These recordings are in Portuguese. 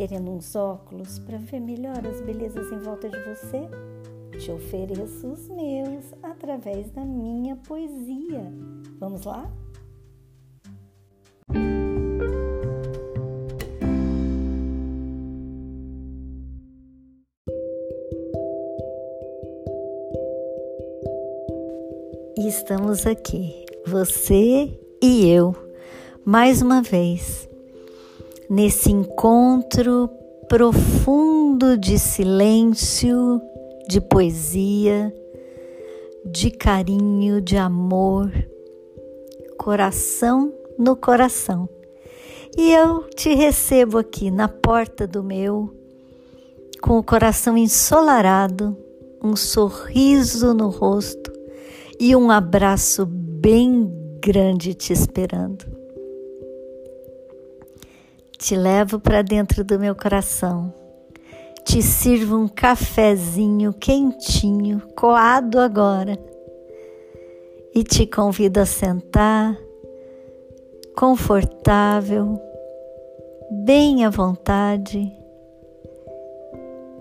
querendo uns óculos para ver melhor as belezas em volta de você? Te ofereço os meus através da minha poesia. Vamos lá? E estamos aqui, você e eu, mais uma vez, nesse encontro profundo de silêncio, de poesia, de carinho, de amor, coração no coração. E eu te recebo aqui na porta do meu, com o coração ensolarado, um sorriso no rosto e um abraço bem grande te esperando. Te levo para dentro do meu coração. Te sirvo um cafezinho quentinho, coado agora. E te convido a sentar, confortável, bem à vontade,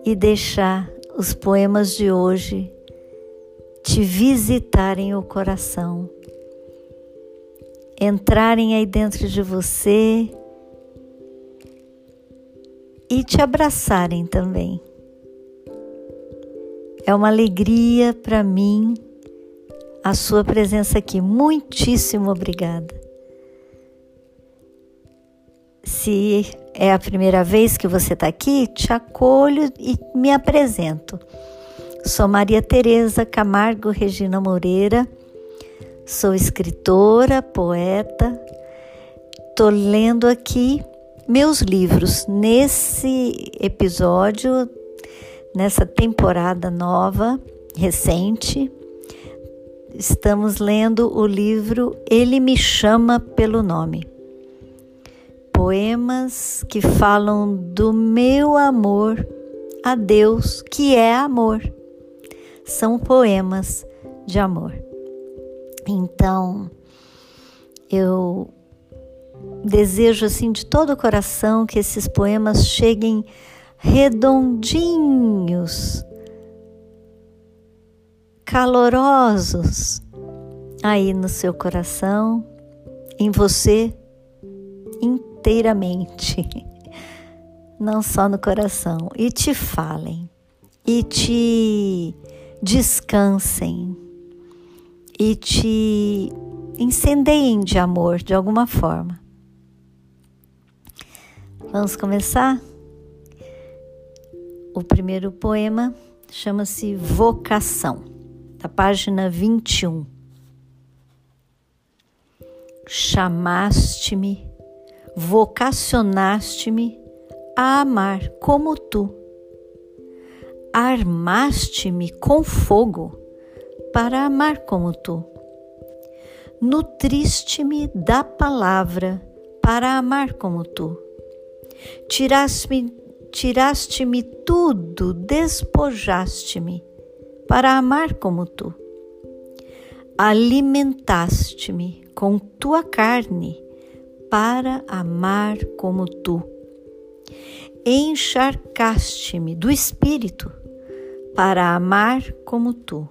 e deixar os poemas de hoje te visitarem o coração, entrarem aí dentro de você e te abraçarem também. É uma alegria para mim a sua presença aqui. Muitíssimo obrigada. Se é a primeira vez que você está aqui, te acolho e me apresento. Sou Maria Tereza Camargo Regina Moreira, sou escritora, poeta. Estou lendo aqui meus livros. Nesse episódio, nessa temporada nova, recente, estamos lendo o livro Ele Me Chama pelo Nome. Poemas que falam do meu amor a Deus, que é amor são poemas de amor. Então, eu desejo assim de todo o coração que esses poemas cheguem redondinhos, calorosos aí no seu coração, em você inteiramente, não só no coração, e te falem, e te descansem e te incendeiem de amor de alguma forma. Vamos começar? O primeiro poema chama-se Vocação, da página 21. Chamaste-me, vocacionaste-me a amar como tu armaste-me com fogo para amar como tu. Nutriste-me da palavra para amar como tu. Tiraste-me tiraste-me tudo, despojaste-me para amar como tu. Alimentaste-me com tua carne para amar como tu. Encharcaste-me do espírito para amar como tu.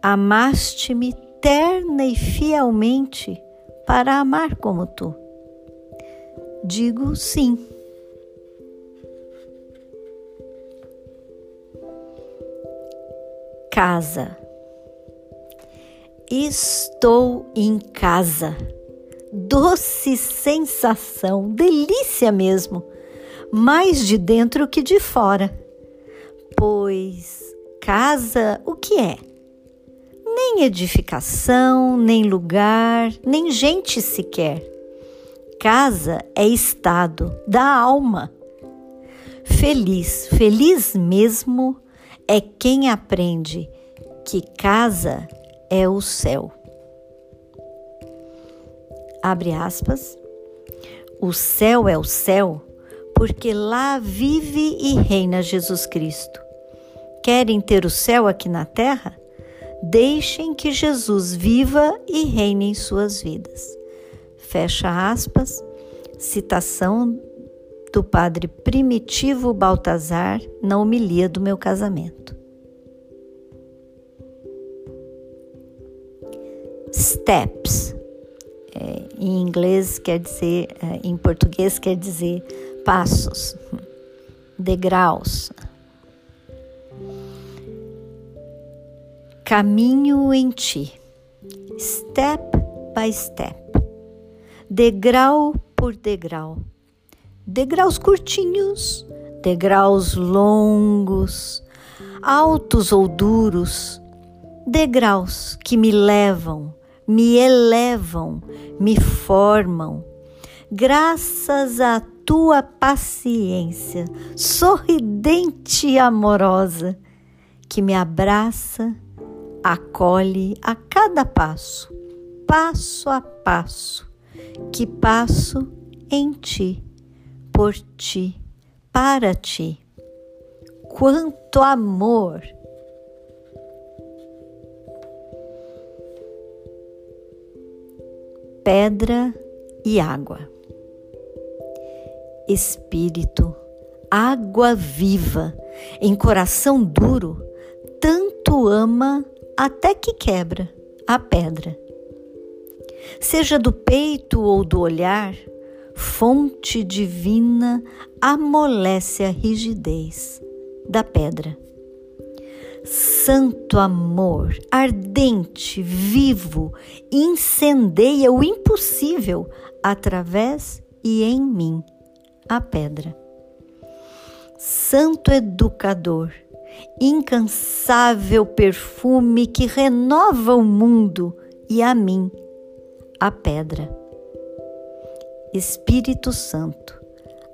Amaste-me terna e fielmente para amar como tu. Digo sim. Casa. Estou em casa. Doce sensação, delícia mesmo, mais de dentro que de fora Pois casa o que é? Nem edificação, nem lugar, nem gente sequer. Casa é estado da alma. Feliz, feliz mesmo é quem aprende que casa é o céu. Abre aspas. O céu é o céu porque lá vive e reina Jesus Cristo. Querem ter o céu aqui na terra? Deixem que Jesus viva e reine em suas vidas. Fecha aspas, citação do padre Primitivo Baltazar na homilia do meu casamento. Steps. É, em inglês quer dizer, é, em português quer dizer passos, degraus. Caminho em ti, step by step, degrau por degrau, degraus curtinhos, degraus longos, altos ou duros, degraus que me levam, me elevam, me formam, graças à tua paciência sorridente e amorosa, que me abraça, acolhe a cada passo, passo a passo, que passo em ti, por ti, para ti. Quanto amor! Pedra e água. Espírito, água viva, em coração duro, tanto ama até que quebra a pedra. Seja do peito ou do olhar, fonte divina amolece a rigidez da pedra. Santo amor, ardente, vivo, incendeia o impossível através e em mim, a pedra. Santo educador, incansável perfume que renova o mundo e a mim, a pedra. Espírito Santo,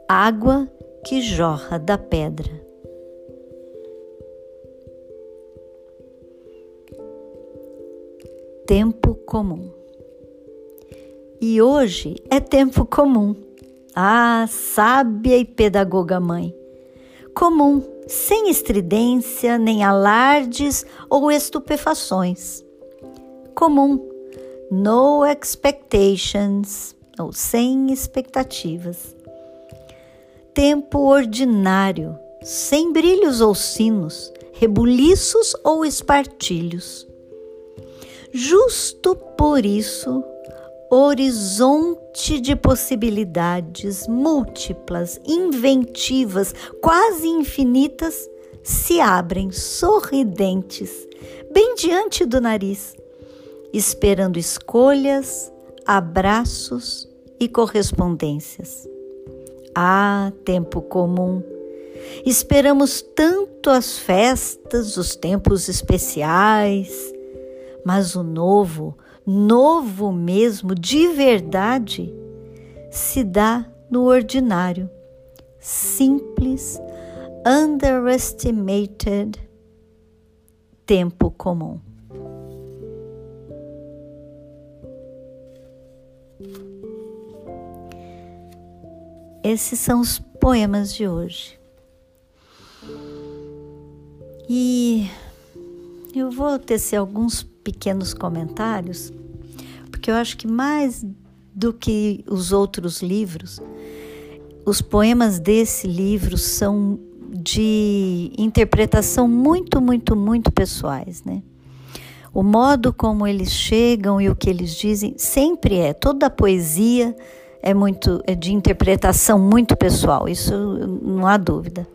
água que jorra da pedra. Tempo comum. E hoje é tempo comum. Ah, sábia e pedagoga mãe. Comum, sem estridência, nem alardes ou estupefações. Comum, no expectations ou sem expectativas. Tempo ordinário, sem brilhos ou sinos, rebuliços ou espartilhos. Justo por isso, horizonte de possibilidades múltiplas, inventivas, quase infinitas, se abrem sorridentes, bem diante do nariz, esperando escolhas, abraços e correspondências. Ah, tempo comum! Esperamos tanto as festas, os tempos especiais, mas o novo, novo mesmo, de verdade, se dá no ordinário, simples, underestimated tempo comum. Esses são os poemas de hoje. E eu vou tecer alguns pequenos comentários, porque eu acho que mais do que os outros livros, os poemas desse livro são de interpretação muito, muito, muito pessoais, né? O modo como eles chegam e o que eles dizem sempre é toda a poesia é muito é de interpretação muito pessoal, isso não há dúvida.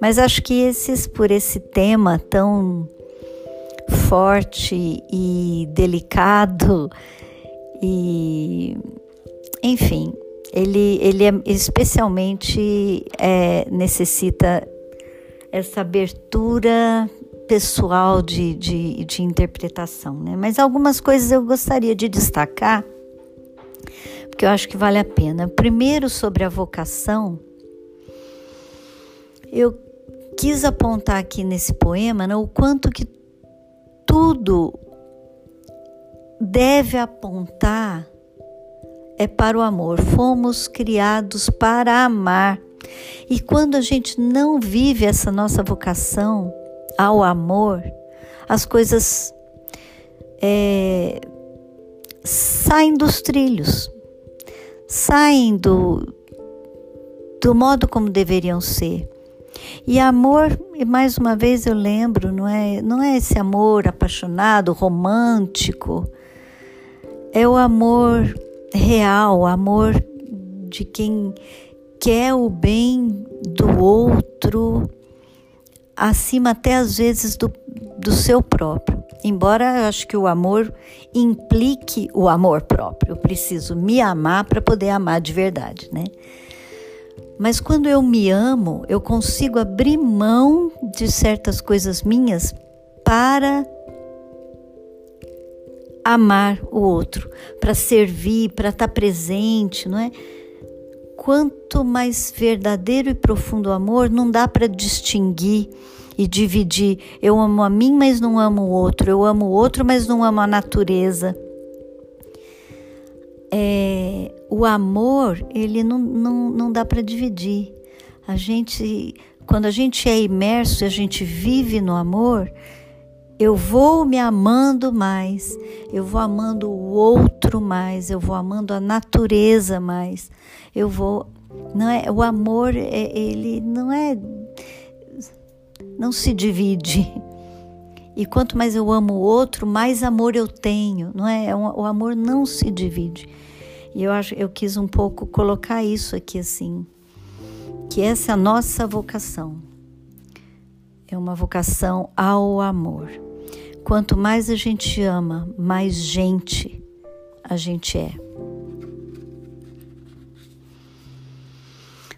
Mas acho que esses por esse tema tão forte e delicado e enfim, ele, ele é, especialmente é, necessita essa abertura pessoal de, de, de interpretação, né? Mas algumas coisas eu gostaria de destacar porque eu acho que vale a pena. Primeiro, sobre a vocação, eu quis apontar aqui nesse poema né, o quanto que tudo deve apontar é para o amor. Fomos criados para amar. E quando a gente não vive essa nossa vocação ao amor, as coisas é, saem dos trilhos saem do, do modo como deveriam ser. E amor, e mais uma vez eu lembro, não é, não é esse amor apaixonado, romântico. É o amor real, o amor de quem quer o bem do outro, acima até às vezes do, do seu próprio. Embora eu acho que o amor implique o amor próprio. Eu preciso me amar para poder amar de verdade, né? Mas quando eu me amo, eu consigo abrir mão de certas coisas minhas para amar o outro, para servir, para estar tá presente, não é? Quanto mais verdadeiro e profundo o amor, não dá para distinguir e dividir. Eu amo a mim, mas não amo o outro. Eu amo o outro, mas não amo a natureza. É, o amor, ele não, não, não dá para dividir. A gente, quando a gente é imerso e a gente vive no amor, eu vou me amando mais, eu vou amando o outro mais, eu vou amando a natureza mais, eu vou, não é, o amor é, ele não é, não se divide. E quanto mais eu amo o outro, mais amor eu tenho, não é? é o amor não se divide. E eu acho, eu quis um pouco colocar isso aqui assim, que essa é a nossa vocação. É uma vocação ao amor. Quanto mais a gente ama, mais gente a gente é.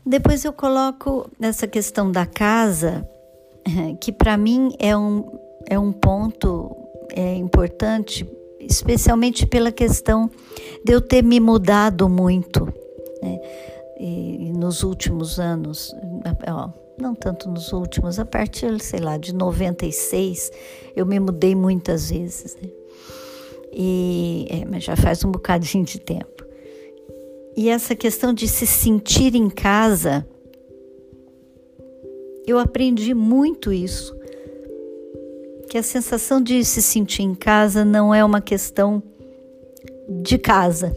Depois eu coloco nessa questão da casa, que para mim é um, é um ponto é, importante, especialmente pela questão de eu ter me mudado muito né? e, nos últimos anos. Ó, não tanto nos últimos, a partir, sei lá, de 96, eu me mudei muitas vezes, né? E, é, mas já faz um bocadinho de tempo. E essa questão de se sentir em casa, eu aprendi muito isso. Que a sensação de se sentir em casa não é uma questão de casa.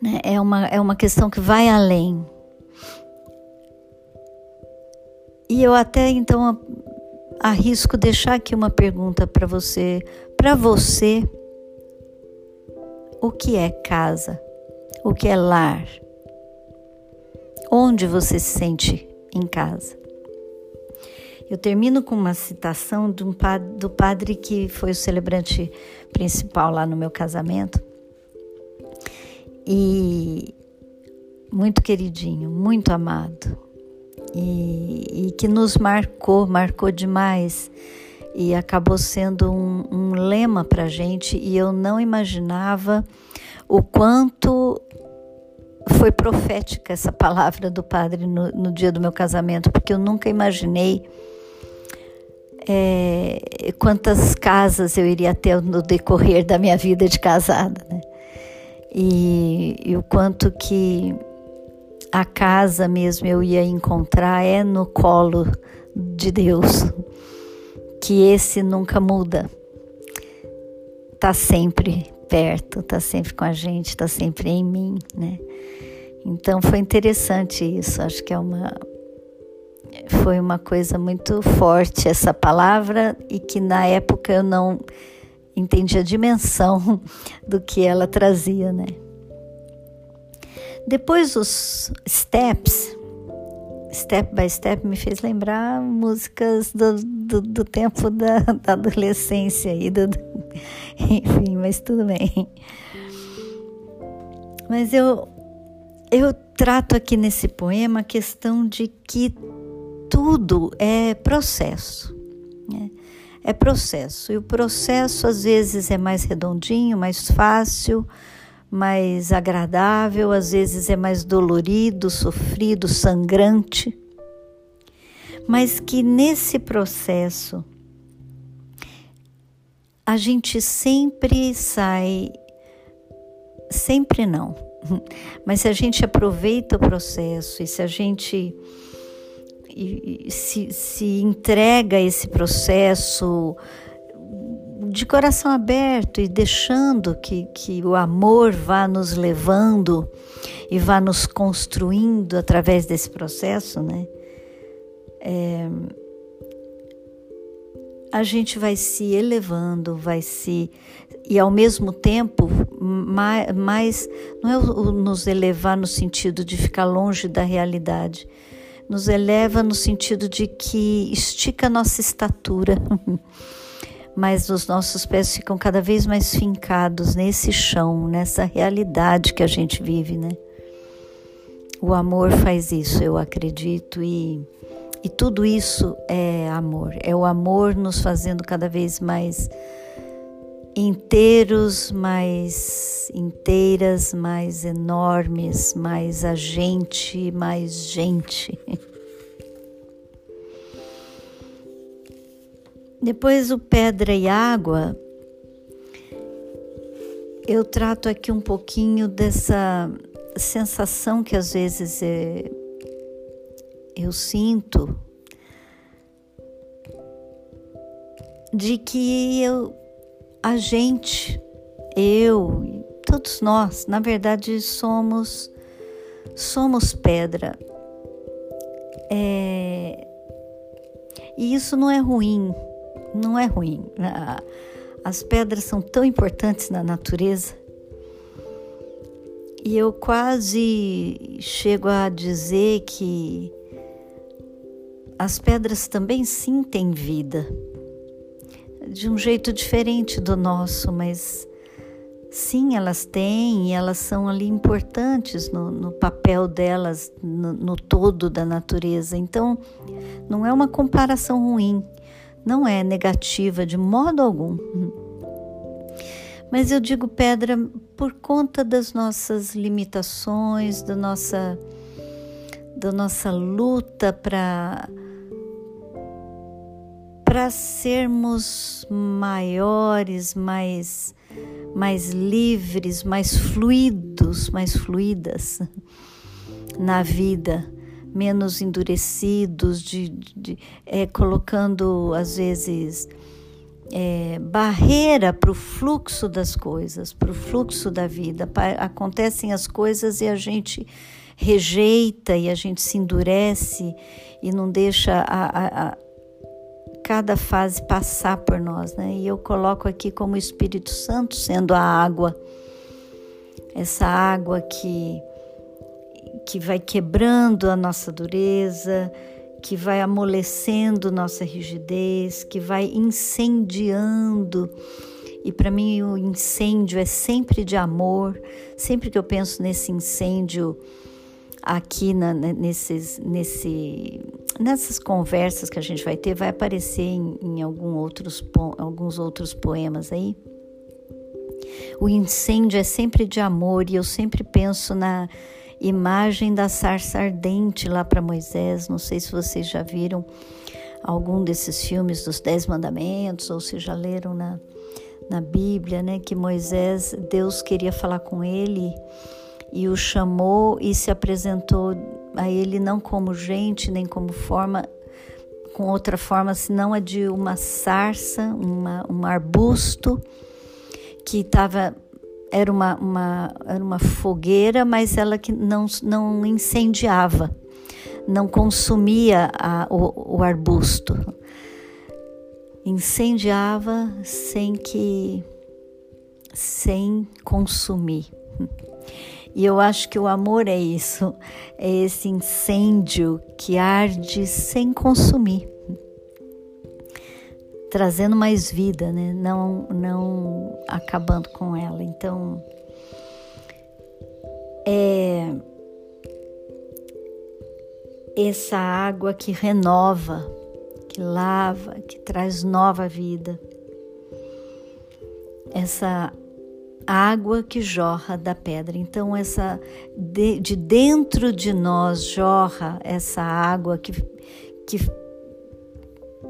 Né? É, uma, é uma questão que vai além. E eu até então arrisco deixar aqui uma pergunta para você. Para você, o que é casa? O que é lar? Onde você se sente em casa? Eu termino com uma citação um do padre que foi o celebrante principal lá no meu casamento. E muito queridinho, muito amado e, e que nos marcou, marcou demais e acabou sendo um, um lema para gente e eu não imaginava o quanto foi profética essa palavra do padre no, no dia do meu casamento, porque eu nunca imaginei é, quantas casas eu iria ter no decorrer da minha vida de casada, né? E, e o quanto que a casa mesmo eu ia encontrar é no colo de Deus, que esse nunca muda. Tá sempre perto, tá sempre com a gente, tá sempre em mim, né? Então foi interessante isso, acho que é uma foi uma coisa muito forte essa palavra e que na época eu não entendi a dimensão do que ela trazia, né? Depois os steps, step by step, me fez lembrar músicas do, do, do tempo da, da, adolescência e do, enfim, mas tudo bem. Mas eu eu trato aqui nesse poema a questão de que tudo é processo. Né? É processo. E o processo às vezes é mais redondinho, mais fácil, mais agradável, às vezes é mais dolorido, sofrido, sangrante, mas que nesse processo a gente sempre sai, sempre não, mas se a gente aproveita o processo e se a gente se, se entrega a esse processo de coração aberto e deixando que, que o amor vá nos levando e vá nos construindo através desse processo, né? É, a gente vai se elevando, vai se e ao mesmo tempo mais, mais não é o, nos elevar no sentido de ficar longe da realidade, nos eleva no sentido de que estica a nossa estatura. mas os nossos pés ficam cada vez mais fincados nesse chão, nessa realidade que a gente vive, né? O amor faz isso, eu acredito, e, e tudo isso é amor. É o amor nos fazendo cada vez mais inteiros, mais inteiras, mais enormes, mais agente, mais gente. Depois o pedra e água, eu trato aqui um pouquinho dessa sensação que às vezes é, eu sinto de que eu, a gente, eu, todos nós, na verdade somos somos pedra. É, e isso não é ruim, não é ruim. As pedras são tão importantes na natureza. E eu quase chego a dizer que as pedras também sim têm vida, de um jeito diferente do nosso, mas sim, elas têm e elas são ali importantes no, no papel delas, no, no todo da natureza. Então, não é uma comparação ruim não é negativa de modo algum. Mas eu digo pedra por conta das nossas limitações, da nossa, da nossa luta para para sermos maiores, mais mais livres, mais fluidos, mais fluidas na vida menos endurecidos, de, de é, colocando às vezes é, barreira para o fluxo das coisas, para o fluxo da vida. Acontecem as coisas e a gente rejeita e a gente se endurece e não deixa a, a, a cada fase passar por nós, né? E eu coloco aqui como Espírito Santo sendo a água, essa água que que vai quebrando a nossa dureza, que vai amolecendo nossa rigidez, que vai incendiando. E para mim o incêndio é sempre de amor. Sempre que eu penso nesse incêndio aqui na, né, nesses, nesse, nessas conversas que a gente vai ter, vai aparecer em, em algum outros, alguns outros poemas aí. O incêndio é sempre de amor e eu sempre penso na imagem da sarça ardente lá para Moisés. Não sei se vocês já viram algum desses filmes dos Dez Mandamentos ou se já leram na, na Bíblia, né? Que Moisés, Deus queria falar com ele e o chamou e se apresentou a ele não como gente nem como forma com outra forma senão a de uma sarça, uma, um arbusto que estava era uma, uma, era uma fogueira, mas ela que não, não incendiava, não consumia a, o, o arbusto. Incendiava sem que sem consumir. E eu acho que o amor é isso, é esse incêndio que arde sem consumir trazendo mais vida, né? Não, não acabando com ela. Então, é essa água que renova, que lava, que traz nova vida. Essa água que jorra da pedra. Então, essa de, de dentro de nós jorra essa água que, que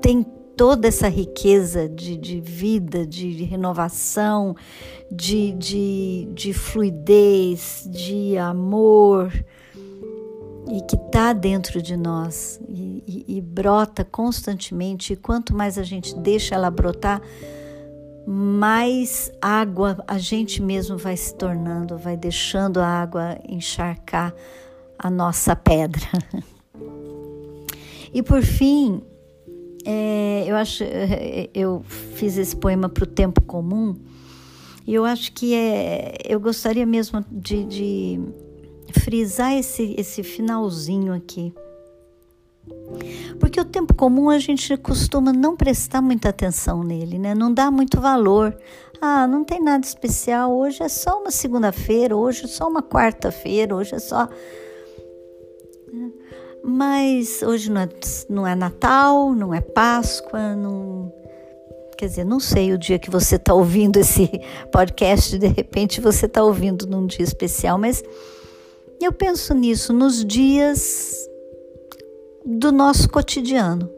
tem toda essa riqueza de, de vida, de renovação, de, de, de fluidez, de amor, e que está dentro de nós e, e, e, brota constantemente. E quanto mais a gente deixa ela brotar, mais água a gente mesmo vai se tornando, vai deixando a água encharcar a nossa pedra. E por fim, é, eu acho, eu fiz esse poema para o tempo comum e eu acho que é, eu gostaria mesmo de, de frisar esse, esse finalzinho aqui. Porque o tempo comum a gente costuma não prestar muita atenção nele, né? Não dá muito valor. Ah, não tem nada especial. Hoje é só uma segunda-feira, hoje é só uma quarta-feira, hoje é só mas hoje não é, não é Natal, não é Páscoa, não. Quer dizer, não sei o dia que você está ouvindo esse podcast, de repente você está ouvindo num dia especial, mas eu penso nisso nos dias do nosso cotidiano,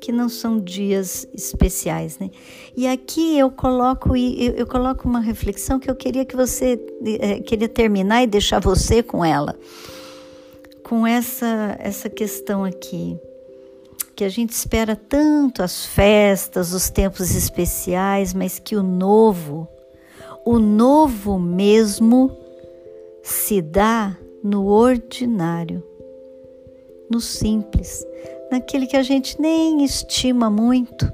que não são dias especiais, né? E aqui eu coloco eu, coloco uma reflexão que eu queria que você é, queria terminar e deixar você com ela com essa, essa questão aqui, que a gente espera tanto as festas, os tempos especiais, mas que o novo, o novo mesmo, se dá no ordinário, no simples, naquele que a gente nem estima muito,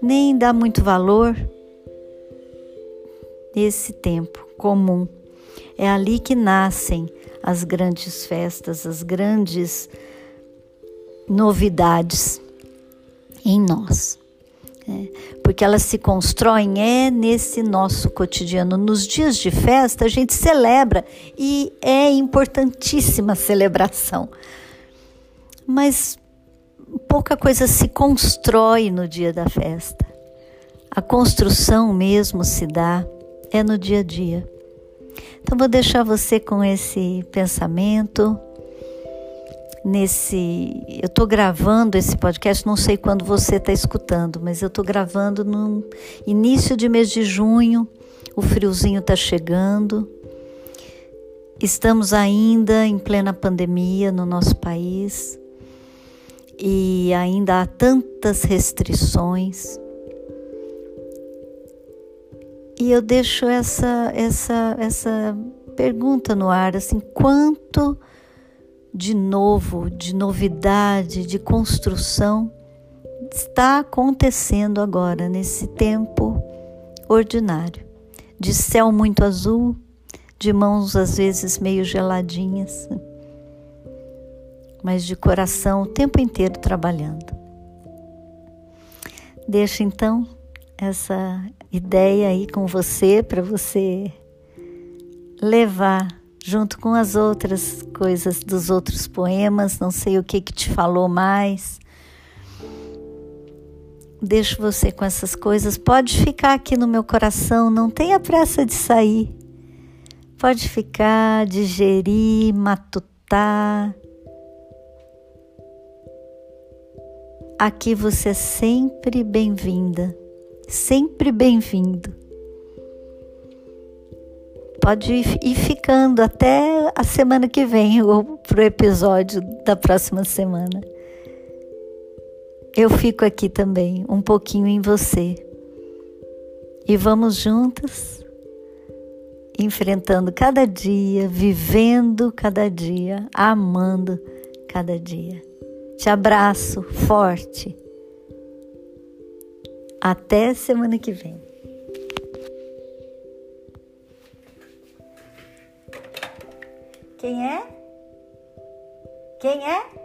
nem dá muito valor. Esse tempo comum. É ali que nascem as grandes festas, as grandes novidades em nós. É, porque elas se constroem é nesse nosso cotidiano. Nos dias de festa a gente celebra e é importantíssima a celebração. Mas pouca coisa se constrói no dia da festa. A construção mesmo se dá é no dia a dia. Então vou deixar você com esse pensamento. Nesse, eu estou gravando esse podcast, não sei quando você está escutando, mas eu estou gravando no início de mês de junho. O friozinho está chegando. Estamos ainda em plena pandemia no nosso país e ainda há tantas restrições. E eu deixo essa, essa, essa pergunta no ar, assim, quanto de novo, de novidade, de construção está acontecendo agora, nesse tempo ordinário, de céu muito azul, de mãos às vezes meio geladinhas, mas de coração o tempo inteiro trabalhando. Deixa então essa ideia aí com você para você levar junto com as outras coisas dos outros poemas, não sei o que que te falou mais. Deixo você com essas coisas. Pode ficar aqui no meu coração, não tenha pressa de sair. Pode ficar, digerir, matutar. Aqui você é sempre bem-vinda sempre bem-vindo. Pode ir ficando até a semana que vem ou para o episódio da próxima semana. Eu fico aqui também, um pouquinho em você. E vamos juntas, enfrentando cada dia, vivendo cada dia, amando cada dia. Te abraço forte. Até semana que vem. Quem é? Quem é?